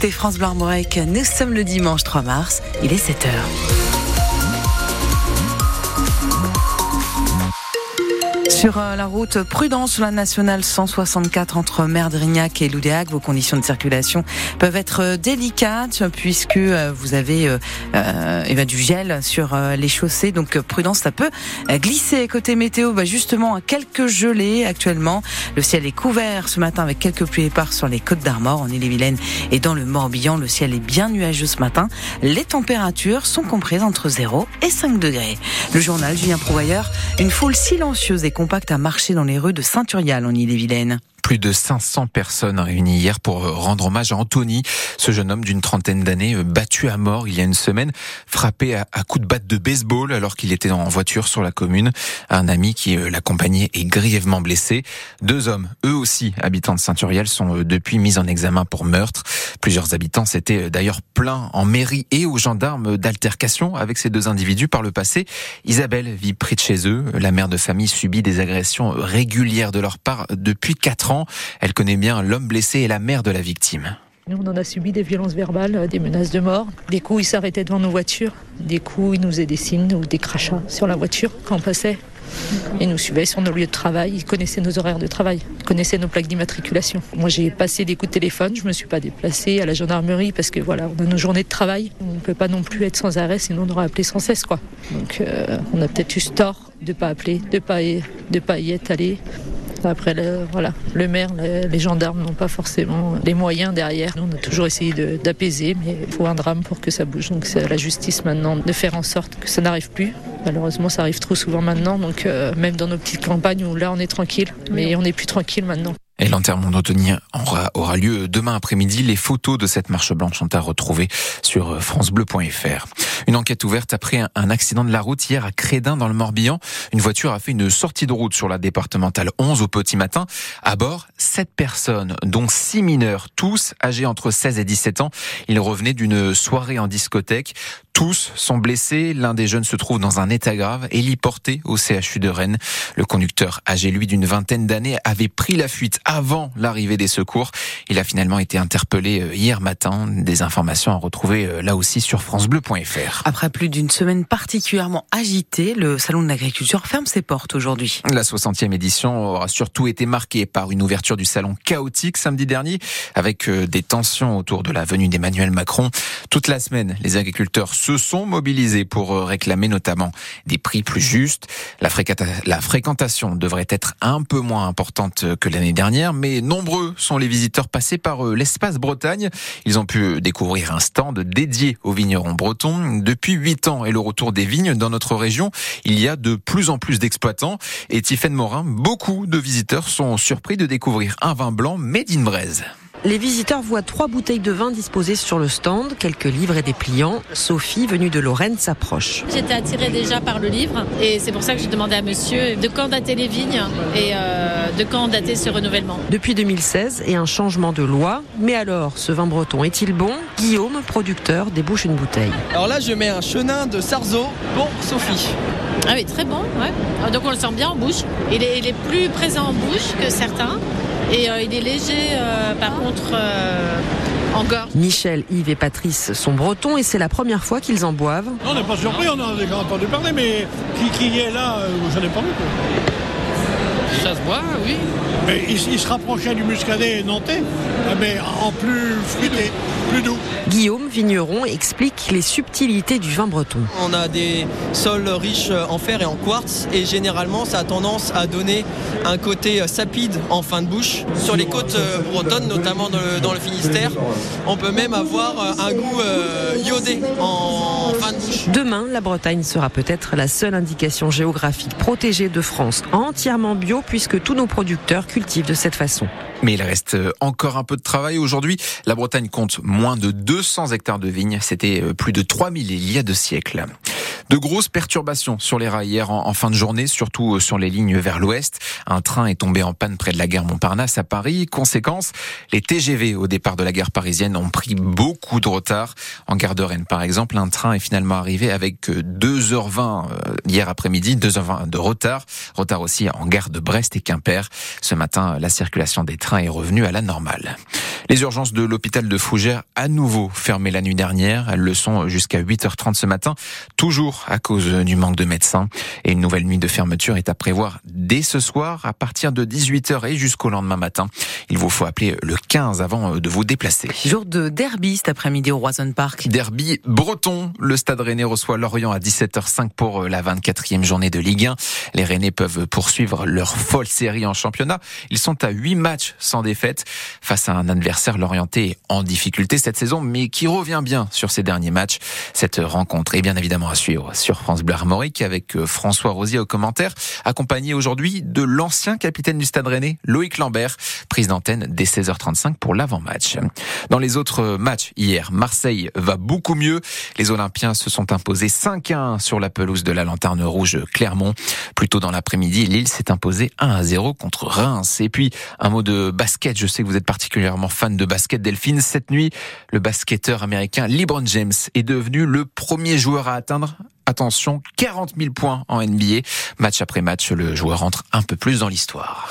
C'est France Blanc nous sommes le dimanche 3 mars, il est 7h. Sur euh, la route, prudence sur la nationale 164 entre Merdrignac et Loudéac. Vos conditions de circulation peuvent être euh, délicates puisque euh, vous avez euh, eh ben, du gel sur les chaussées. Donc prudence, ça peut glisser. Côté météo, bah, justement, quelques gelées actuellement. Le ciel est couvert ce matin avec quelques pluies éparses sur les côtes d'Armor, en Ille-et-Vilaine et dans le Morbihan. Le ciel est bien nuageux ce matin. Les températures sont comprises entre 0 et 5 degrés. Le journal Julien Prouvailleur, une foule silencieuse et compacte a marché dans les rues de Saint-Urial en Ille-et-Vilaine. Plus de 500 personnes réunies hier pour rendre hommage à Anthony, ce jeune homme d'une trentaine d'années euh, battu à mort il y a une semaine, frappé à, coups de batte de baseball alors qu'il était en voiture sur la commune. Un ami qui euh, l'accompagnait est grièvement blessé. Deux hommes, eux aussi habitants de Saint-Uriel, sont euh, depuis mis en examen pour meurtre. Plusieurs habitants s'étaient d'ailleurs plaints en mairie et aux gendarmes d'altercation avec ces deux individus par le passé. Isabelle vit près de chez eux. La mère de famille subit des agressions régulières de leur part depuis quatre ans. Elle connaît bien l'homme blessé et la mère de la victime. Nous, on en a subi des violences verbales, euh, des menaces de mort. Des coups, ils s'arrêtaient devant nos voitures. Des coups, ils nous faisaient des signes ou des crachats sur la voiture quand on passait. Ils nous suivaient sur nos lieux de travail, ils connaissaient nos horaires de travail, ils connaissaient nos plaques d'immatriculation. Moi, j'ai passé des coups de téléphone, je me suis pas déplacée à la gendarmerie parce que voilà, on a nos journées de travail. On ne peut pas non plus être sans arrêt, sinon on aurait appelé sans cesse, quoi. Donc, euh, on a peut-être eu tort de pas appeler, de pas pas y être allé. Après, le, voilà, le maire, les gendarmes n'ont pas forcément les moyens derrière. Nous, on a toujours essayé d'apaiser, mais il faut un drame pour que ça bouge. Donc c'est à la justice maintenant de faire en sorte que ça n'arrive plus. Malheureusement, ça arrive trop souvent maintenant. Donc euh, même dans nos petites campagnes où là, on est tranquille, mais on n'est plus tranquille maintenant. Et l'enterrement d'Anthony aura, lieu demain après-midi. Les photos de cette marche blanche sont à retrouver sur francebleu.fr. Une enquête ouverte après un accident de la route hier à Crédin dans le Morbihan. Une voiture a fait une sortie de route sur la départementale 11 au petit matin. À bord, sept personnes, dont six mineurs, tous âgés entre 16 et 17 ans. Ils revenaient d'une soirée en discothèque. Tous sont blessés. L'un des jeunes se trouve dans un état grave, héliporté au CHU de Rennes. Le conducteur, âgé lui d'une vingtaine d'années, avait pris la fuite avant l'arrivée des secours. Il a finalement été interpellé euh, hier matin. Des informations à retrouver euh, là aussi sur francebleu.fr. Après plus d'une semaine particulièrement agitée, le Salon de l'agriculture ferme ses portes aujourd'hui. La 60e édition aura surtout été marquée par une ouverture du salon chaotique samedi dernier, avec euh, des tensions autour de la venue d'Emmanuel Macron. Toute la semaine, les agriculteurs se sont mobilisés pour euh, réclamer notamment des prix plus justes. La, fréquentation devrait être un peu moins importante que l'année dernière, mais nombreux sont les visiteurs passés par euh, l'espace Bretagne. Ils ont pu découvrir un stand dédié aux vignerons bretons. Depuis huit ans et le retour des vignes dans notre région, il y a de plus en plus d'exploitants. Et Tiffaine Morin, beaucoup de visiteurs sont surpris de découvrir un vin blanc made in Braise. Les visiteurs voient trois bouteilles de vin disposées sur le stand, quelques livres et des pliants. Sophie, venue de Lorraine, s'approche. J'étais attirée déjà par le livre et c'est pour ça que j'ai demandé à monsieur de quand dater les vignes et euh, de quand dater ce renouvellement. Depuis 2016 et un changement de loi. Mais alors, ce vin breton est-il bon? Guillaume, producteur, débouche une bouteille. Alors là, je mets un chenin de Sarzeau pour Sophie. Ah oui, très bon, ouais. Ah, donc on le sent bien en bouche. Il est, il est plus présent en bouche que certains. Et euh, il est léger, euh, par contre, euh, en gorge. Michel, Yves et Patrice sont bretons et c'est la première fois qu'ils en boivent. on n'est pas surpris, on en a déjà entendu parler, mais qui, qui est là, j'en ai pas vu. Ça se boit, oui. Mais il, se rapprochait du muscadet nantais, mais en plus fruité plus doux. Guillaume Vigneron explique les subtilités du vin breton. On a des sols riches en fer et en quartz et généralement ça a tendance à donner un côté sapide en fin de bouche. Sur les côtes euh, bretonnes, notamment dans le Finistère, on peut même avoir euh, un goût euh, iodé en fin de bouche. Demain, la Bretagne sera peut-être la seule indication géographique protégée de France entièrement bio puisque tous nos producteurs cultivent de cette façon. Mais il reste encore un peu de travail aujourd'hui. La Bretagne compte moins de 200 hectares de vignes. C'était euh, plus de 3000 il y a deux siècles. De grosses perturbations sur les rails hier en, fin de journée, surtout euh, sur les lignes vers l'ouest. Un train est tombé en panne près de la gare Montparnasse à Paris. Conséquence, les TGV au départ de la gare parisienne ont pris beaucoup de retard. En gare de Rennes, par exemple, un train est finalement arrivé avec 2h20 euh, euh, hier après-midi, 2h20 de retard. Retard aussi en gare de Brest et Quimper. Ce matin, la circulation des trains est revenue à la normale. Les urgences de l'hôpital de Fougères à nouveau fermées la nuit dernière. Elles le sont jusqu'à 8h30 ce matin, toujours à cause du manque de médecins. Et une nouvelle nuit de fermeture est à prévoir dès ce soir à partir de 18h et jusqu'au lendemain matin. Il vous faut appeler le 15 avant de vous déplacer. Jour de derby cet après-midi au Roison Park. Derby breton. Le Stade Rennais reçoit Lorient à 17h05 pour la 24e journée de Ligue 1. Les Rennais peuvent poursuivre leur folle série en championnat. Ils sont à 8 matchs sans défaite face à un adversaire l'orienté en difficulté cette saison, mais qui revient bien sur ses derniers matchs. Cette rencontre est bien évidemment à suivre sur France Bleu Armorique avec euh, François Rosier au commentaire, accompagné aujourd'hui de l'ancien capitaine du Stade Rennais, Loïc Lambert, prise d'antenne dès 16h35 pour l'avant-match. Dans les autres matchs hier, Marseille va beaucoup mieux. Les Olympiens se sont imposés 5-1 sur la pelouse de la Lanterne Rouge Clermont. Plus tôt dans l'après-midi, Lille s'est imposé 1-0 contre Reims. Et puis, un mot de basket. Je sais que vous êtes particulièrement fan de basket Delphine. Cette nuit, le basketteur américain LeBron James est devenu le premier joueur à atteindre attention, 40 000 points en NBA. Match après match, le joueur entre un peu plus dans l'histoire.